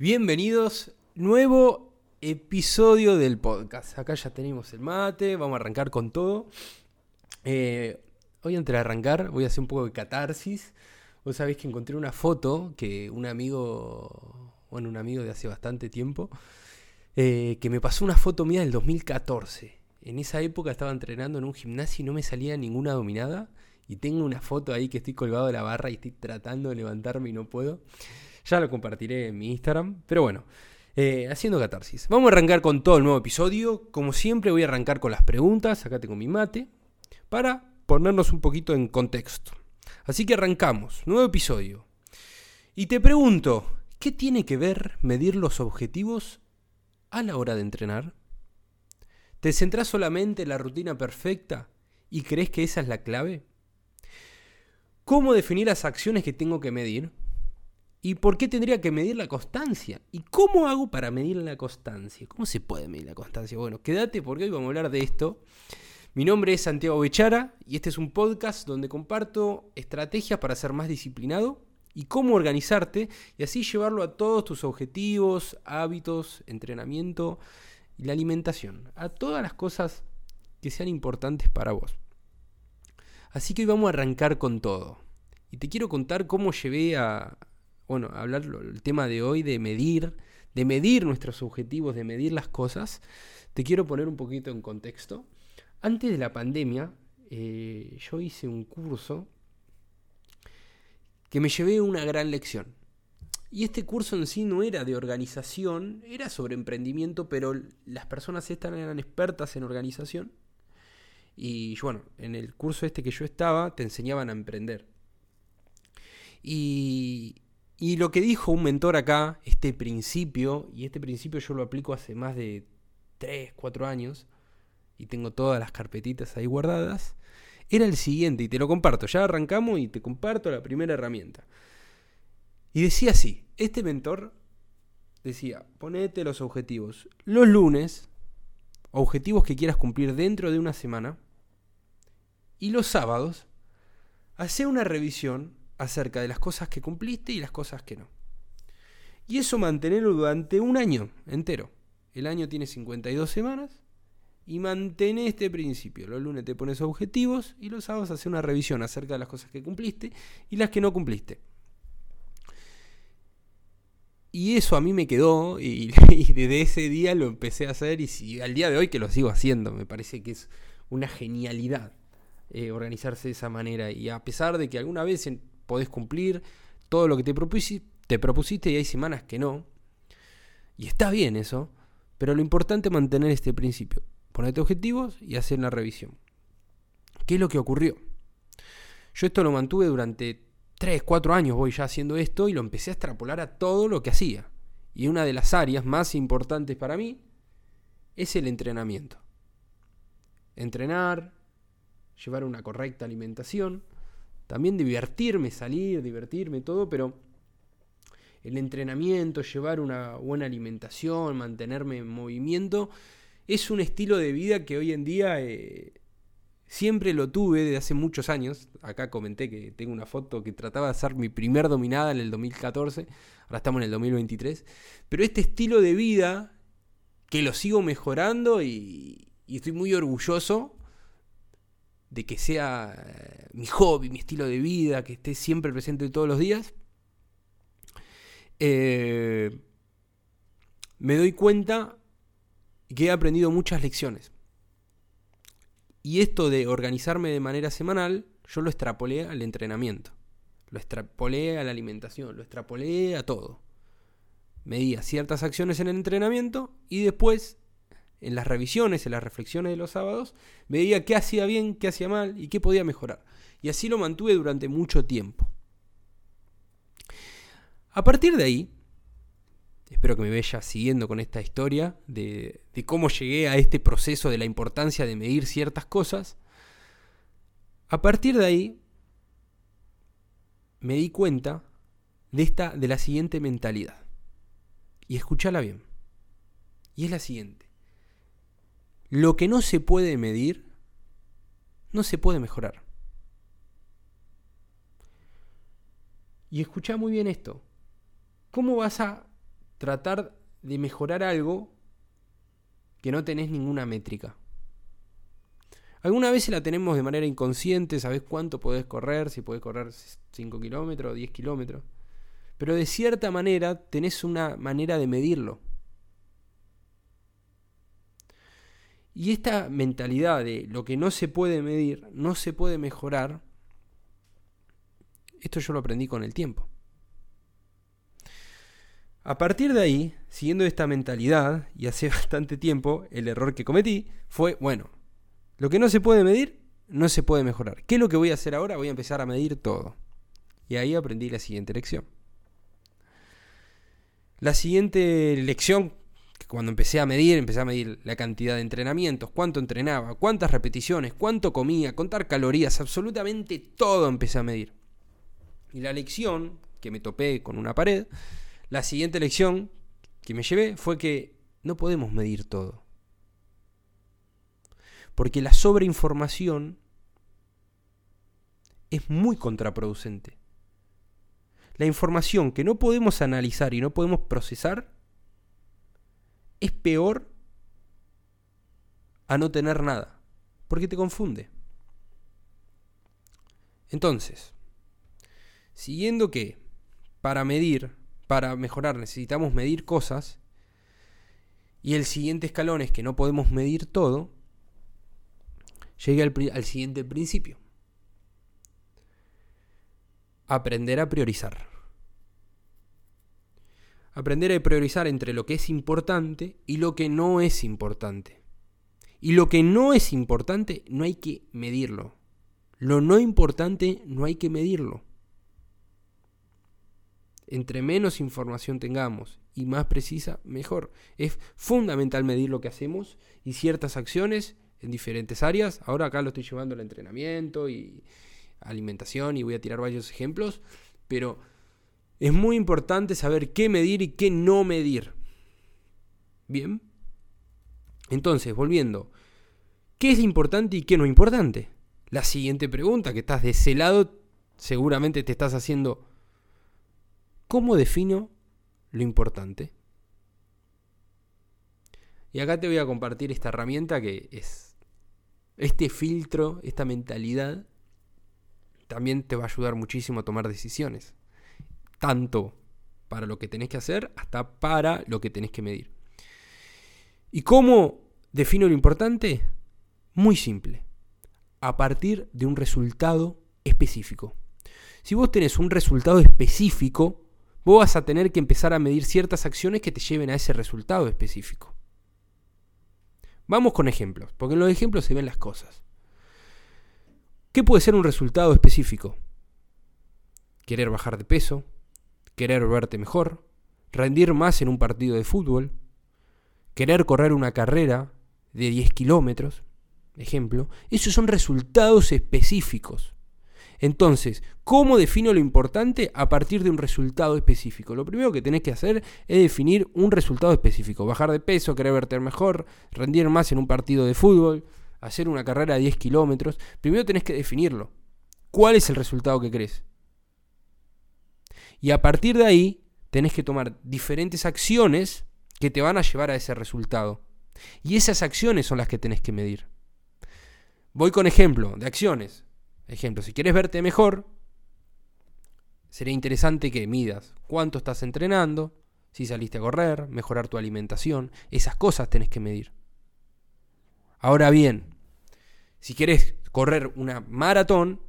Bienvenidos, nuevo episodio del podcast. Acá ya tenemos el mate, vamos a arrancar con todo. Eh, hoy antes de arrancar voy a hacer un poco de catarsis. Vos sabés que encontré una foto que un amigo, bueno, un amigo de hace bastante tiempo, eh, que me pasó una foto mía del 2014. En esa época estaba entrenando en un gimnasio y no me salía ninguna dominada. Y tengo una foto ahí que estoy colgado de la barra y estoy tratando de levantarme y no puedo. Ya lo compartiré en mi Instagram. Pero bueno, eh, haciendo catarsis. Vamos a arrancar con todo el nuevo episodio. Como siempre voy a arrancar con las preguntas. Acá tengo mi mate. Para ponernos un poquito en contexto. Así que arrancamos. Nuevo episodio. Y te pregunto, ¿qué tiene que ver medir los objetivos a la hora de entrenar? ¿Te centrás solamente en la rutina perfecta y crees que esa es la clave? ¿Cómo definir las acciones que tengo que medir? ¿Y por qué tendría que medir la constancia? ¿Y cómo hago para medir la constancia? ¿Cómo se puede medir la constancia? Bueno, quédate porque hoy vamos a hablar de esto. Mi nombre es Santiago Bechara y este es un podcast donde comparto estrategias para ser más disciplinado y cómo organizarte y así llevarlo a todos tus objetivos, hábitos, entrenamiento y la alimentación, a todas las cosas que sean importantes para vos. Así que hoy vamos a arrancar con todo. Y te quiero contar cómo llevé a, bueno, hablar el tema de hoy de medir, de medir nuestros objetivos, de medir las cosas. Te quiero poner un poquito en contexto. Antes de la pandemia, eh, yo hice un curso que me llevé una gran lección. Y este curso en sí no era de organización, era sobre emprendimiento, pero las personas estas eran expertas en organización y bueno, en el curso este que yo estaba te enseñaban a emprender. Y, y lo que dijo un mentor acá, este principio, y este principio yo lo aplico hace más de 3, 4 años, y tengo todas las carpetitas ahí guardadas, era el siguiente, y te lo comparto, ya arrancamos y te comparto la primera herramienta. Y decía así, este mentor decía, ponete los objetivos. Los lunes, objetivos que quieras cumplir dentro de una semana, y los sábados, hace una revisión acerca de las cosas que cumpliste y las cosas que no. Y eso mantenerlo durante un año entero. El año tiene 52 semanas y mantén este principio. Los lunes te pones objetivos y los sábados hace una revisión acerca de las cosas que cumpliste y las que no cumpliste. Y eso a mí me quedó y, desde ese día lo empecé a hacer y al día de hoy que lo sigo haciendo. Me parece que es una genialidad. Eh, organizarse de esa manera. Y a pesar de que alguna vez podés cumplir todo lo que te propusiste, te propusiste y hay semanas que no. Y está bien eso. Pero lo importante es mantener este principio. Ponerte objetivos y hacer una revisión. ¿Qué es lo que ocurrió? Yo esto lo mantuve durante 3, 4 años, voy ya haciendo esto y lo empecé a extrapolar a todo lo que hacía. Y una de las áreas más importantes para mí es el entrenamiento. Entrenar, llevar una correcta alimentación, también divertirme, salir, divertirme, todo, pero el entrenamiento, llevar una buena alimentación, mantenerme en movimiento, es un estilo de vida que hoy en día eh, siempre lo tuve desde hace muchos años. Acá comenté que tengo una foto que trataba de hacer mi primer dominada en el 2014, ahora estamos en el 2023, pero este estilo de vida que lo sigo mejorando y, y estoy muy orgulloso de que sea eh, mi hobby, mi estilo de vida, que esté siempre presente todos los días, eh, me doy cuenta que he aprendido muchas lecciones. Y esto de organizarme de manera semanal, yo lo extrapolé al entrenamiento, lo extrapolé a la alimentación, lo extrapolé a todo. Medía ciertas acciones en el entrenamiento y después en las revisiones, en las reflexiones de los sábados, veía qué hacía bien, qué hacía mal y qué podía mejorar. Y así lo mantuve durante mucho tiempo. A partir de ahí, espero que me vaya siguiendo con esta historia de, de cómo llegué a este proceso de la importancia de medir ciertas cosas. A partir de ahí, me di cuenta de, esta, de la siguiente mentalidad. Y escúchala bien. Y es la siguiente. Lo que no se puede medir, no se puede mejorar. Y escucha muy bien esto. ¿Cómo vas a tratar de mejorar algo que no tenés ninguna métrica. Alguna vez la tenemos de manera inconsciente, sabés cuánto podés correr, si podés correr 5 kilómetros, 10 kilómetros. Pero de cierta manera tenés una manera de medirlo. Y esta mentalidad de lo que no se puede medir, no se puede mejorar, esto yo lo aprendí con el tiempo. A partir de ahí, siguiendo esta mentalidad, y hace bastante tiempo, el error que cometí fue, bueno, lo que no se puede medir, no se puede mejorar. ¿Qué es lo que voy a hacer ahora? Voy a empezar a medir todo. Y ahí aprendí la siguiente lección. La siguiente lección, cuando empecé a medir, empecé a medir la cantidad de entrenamientos, cuánto entrenaba, cuántas repeticiones, cuánto comía, contar calorías, absolutamente todo empecé a medir. Y la lección, que me topé con una pared, la siguiente lección que me llevé fue que no podemos medir todo. Porque la sobreinformación es muy contraproducente. La información que no podemos analizar y no podemos procesar es peor a no tener nada, porque te confunde. Entonces, siguiendo que para medir para mejorar necesitamos medir cosas y el siguiente escalón es que no podemos medir todo, llegué al, siguiente principio. Aprender a priorizar. Aprender a priorizar entre lo que es importante y lo que no es importante. Y lo que no es importante no hay que medirlo. Lo no importante no hay que medirlo entre menos información tengamos y más precisa, mejor. Es fundamental medir lo que hacemos y ciertas acciones en diferentes áreas. Ahora acá lo estoy llevando al entrenamiento y alimentación y voy a tirar varios ejemplos, pero es muy importante saber qué medir y qué no medir. Bien. Entonces, volviendo, ¿qué es importante y qué no importante? La siguiente pregunta que estás de ese lado, seguramente te estás haciendo ¿Cómo defino lo importante? Y acá te voy a compartir esta herramienta que es este filtro, esta mentalidad, también te va a ayudar muchísimo a tomar decisiones. Tanto para lo que tenés que hacer hasta para lo que tenés que medir. ¿Y cómo defino lo importante? Muy simple. A partir de un resultado específico. Si vos tenés un resultado específico, vos vas a tener que empezar a medir ciertas acciones que te lleven a ese resultado específico. Vamos con ejemplos, porque en los ejemplos se ven las cosas. ¿Qué puede ser un resultado específico? Querer bajar de peso, querer verte mejor, rendir más en un partido de fútbol, querer correr una carrera de 10 kilómetros, ejemplo. Esos son resultados específicos. Entonces, ¿cómo defino lo importante a partir de un resultado específico? Lo primero que tenés que hacer es definir un resultado específico. Bajar de peso, querer verte mejor, rendir más en un partido de fútbol, hacer una carrera de 10 kilómetros. Primero tenés que definirlo. ¿Cuál es el resultado que crees? Y a partir de ahí, tenés que tomar diferentes acciones que te van a llevar a ese resultado. Y esas acciones son las que tenés que medir. Voy con ejemplo de acciones. Ejemplo, si quieres verte mejor, sería interesante que midas cuánto estás entrenando, si saliste a correr, mejorar tu alimentación, esas cosas tenés que medir. Ahora bien, si quieres correr una maratón,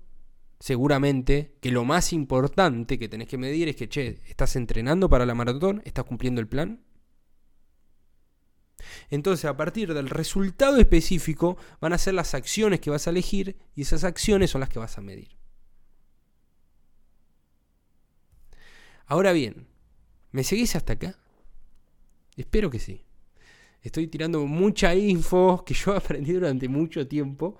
seguramente que lo más importante que tenés que medir es que, che, ¿estás entrenando para la maratón? ¿Estás cumpliendo el plan? Entonces, a partir del resultado específico, van a ser las acciones que vas a elegir y esas acciones son las que vas a medir. Ahora bien, ¿me seguís hasta acá? Espero que sí. Estoy tirando mucha info que yo aprendí durante mucho tiempo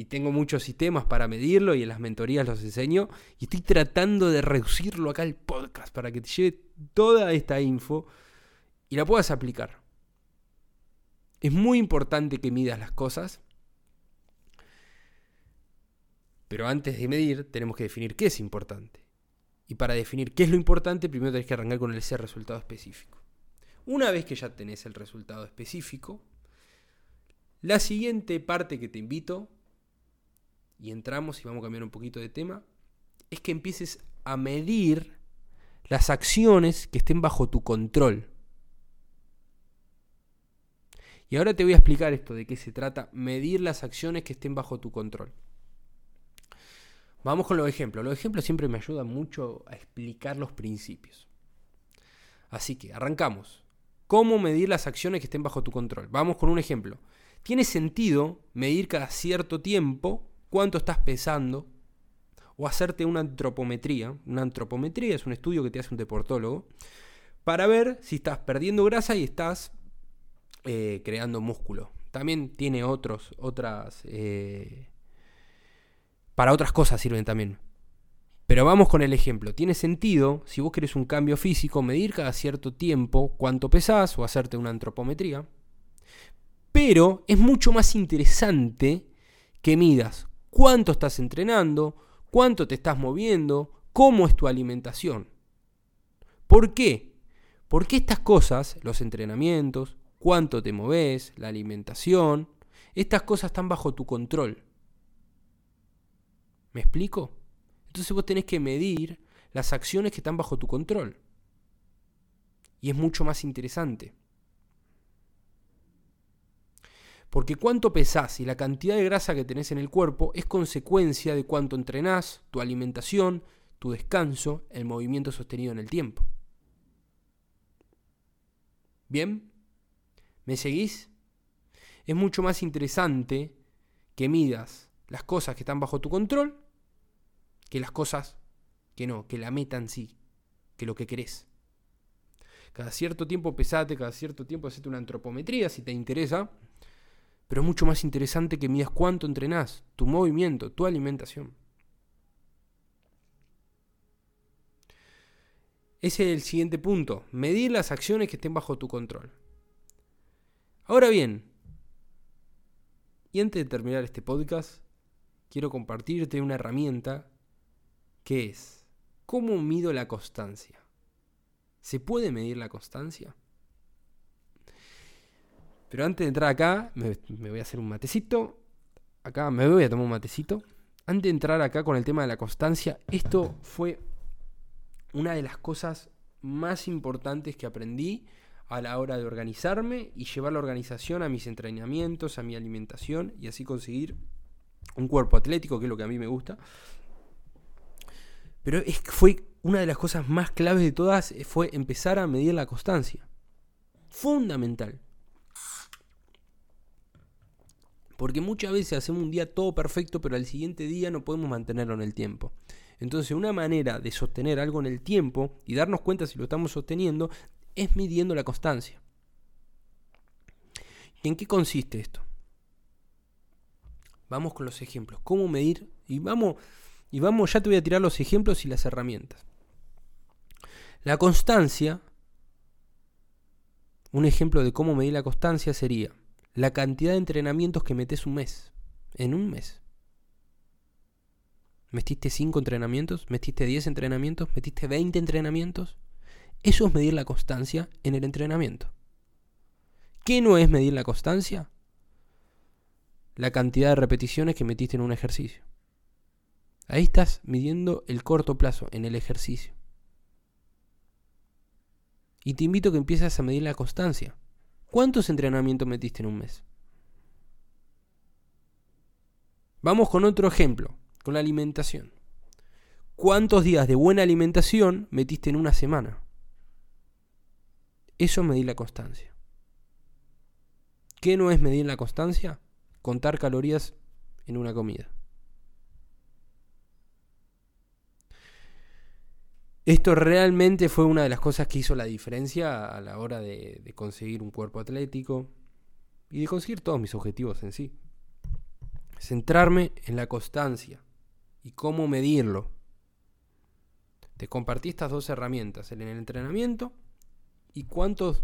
y tengo muchos sistemas para medirlo y en las mentorías los enseño y estoy tratando de reducirlo acá al podcast para que te lleve toda esta info y la puedas aplicar. Es muy importante que midas las cosas. Pero antes de medir, tenemos que definir qué es importante. Y para definir qué es lo importante, primero tenés que arrancar con ese resultado específico. Una vez que ya tenés el resultado específico, la siguiente parte que te invito, y entramos y vamos a cambiar un poquito de tema, es que empieces a medir las acciones que estén bajo tu control. Y ahora te voy a explicar esto, de qué se trata, medir las acciones que estén bajo tu control. Vamos con los ejemplos. Los ejemplos siempre me ayudan mucho a explicar los principios. Así que arrancamos. ¿Cómo medir las acciones que estén bajo tu control? Vamos con un ejemplo. ¿Tiene sentido medir cada cierto tiempo cuánto estás pesando o hacerte una antropometría? Una antropometría es un estudio que te hace un deportólogo para ver si estás perdiendo grasa y estás eh, creando músculo. También tiene otros, otras... Eh, para otras cosas sirven también. Pero vamos con el ejemplo. Tiene sentido, si vos querés un cambio físico, medir cada cierto tiempo cuánto pesás o hacerte una antropometría. Pero es mucho más interesante que midas cuánto estás entrenando, cuánto te estás moviendo, cómo es tu alimentación. ¿Por qué? Porque estas cosas, los entrenamientos, cuánto te moves, la alimentación, estas cosas están bajo tu control. ¿Me explico? Entonces vos tenés que medir las acciones que están bajo tu control. Y es mucho más interesante. Porque cuánto pesás y la cantidad de grasa que tenés en el cuerpo es consecuencia de cuánto entrenás, tu alimentación, tu descanso, el movimiento sostenido en el tiempo. ¿Bien? ¿Me seguís? Es mucho más interesante que midas las cosas que están bajo tu control que las cosas que no, que la meta en sí, que lo que querés. Cada cierto tiempo pesate, cada cierto tiempo hacete una antropometría si te interesa, pero es mucho más interesante que midas cuánto entrenás, tu movimiento, tu alimentación. Ese es el siguiente punto, medir las acciones que estén bajo tu control. Ahora bien, y antes de terminar este podcast, quiero compartirte una herramienta que es, ¿cómo mido la constancia? ¿Se puede medir la constancia? Pero antes de entrar acá, me, voy a hacer un matecito. Acá me voy a tomar un matecito. Antes de entrar acá con el tema de la constancia, esto fue una de las cosas más importantes que aprendí a la hora de organizarme y llevar la organización a mis entrenamientos, a mi alimentación y así conseguir un cuerpo atlético, que es lo que a mí me gusta. Pero es, fue una de las cosas más claves de todas, fue empezar a medir la constancia. Fundamental. Porque muchas veces hacemos un día todo perfecto, pero al siguiente día no podemos mantenerlo en el tiempo. Entonces, una manera de sostener algo en el tiempo y darnos cuenta si lo estamos sosteniendo es midiendo la constancia. ¿Y en qué consiste esto? Vamos con los ejemplos. ¿Cómo medir? Y vamos, y vamos, ya te voy a tirar los ejemplos y las herramientas. La constancia, un ejemplo de cómo medir la constancia sería la cantidad de entrenamientos que metes un mes. En un mes. ¿Metiste 5 entrenamientos? ¿Metiste 10 entrenamientos? ¿Metiste 20 entrenamientos? Eso es medir la constancia en el entrenamiento. ¿Qué no es medir la constancia? La cantidad de repeticiones que metiste en un ejercicio. Ahí estás midiendo el corto plazo en el ejercicio. Y te invito a que empieces a medir la constancia. ¿Cuántos entrenamientos metiste en un mes? Vamos con otro ejemplo, con la alimentación. ¿Cuántos días de buena alimentación metiste en una semana? Eso es medir la constancia. ¿Qué no es medir la constancia? Contar calorías en una comida. Esto realmente fue una de las cosas que hizo la diferencia a la hora de, conseguir un cuerpo atlético y de conseguir todos mis objetivos en sí. Centrarme en la constancia y cómo medirlo. Te compartí estas dos herramientas, en el entrenamiento y cuántos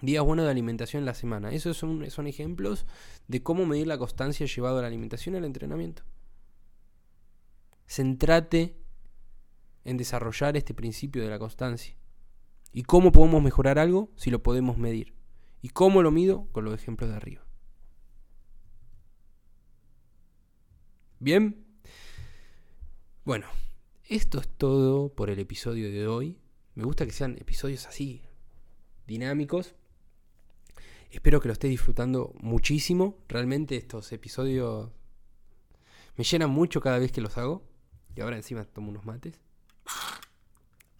días buenos de alimentación en la semana. Esos son, son ejemplos de cómo medir la constancia llevado a la alimentación y al entrenamiento. Centrate en desarrollar este principio de la constancia ¿Y cómo podemos mejorar algo si lo podemos medir? ¿Y cómo lo mido? Con los ejemplos de arriba. Bien. Bueno, esto es todo por el episodio de hoy. Me gusta que sean episodios así, dinámicos. Espero que lo estés disfrutando muchísimo. Realmente estos episodios me llenan mucho cada vez que los hago. Y ahora encima tomo unos mates.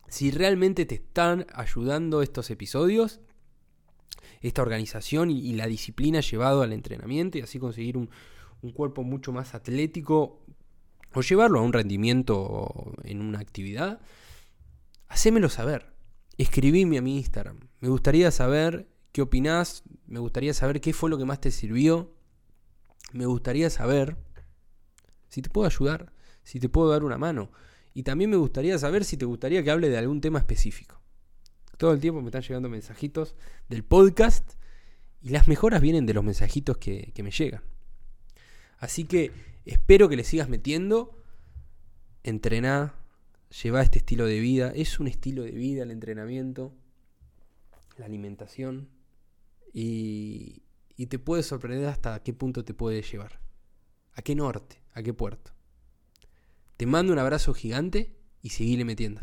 Si realmente te están ayudando estos episodios, esta organización y, la disciplina llevado al entrenamiento y así conseguir un, un cuerpo mucho más atlético o llevarlo a un rendimiento en una actividad, hacémelo saber. Escribime a mi Instagram. Me gustaría saber qué opinás, me gustaría saber qué fue lo que más te sirvió, me gustaría saber si te puedo ayudar, si te puedo dar una mano. Y también me gustaría saber si te gustaría que hable de algún tema específico. Todo el tiempo me están llegando mensajitos del podcast y las mejoras vienen de los mensajitos que, me llegan. Así que espero que le sigas metiendo. Entrená, lleva este estilo de vida. Es un estilo de vida el entrenamiento, la alimentación. Y, y te puede sorprender hasta qué punto te puede llevar. ¿A qué norte? ¿A qué puerto? Te mando un abrazo gigante y seguile metiendo.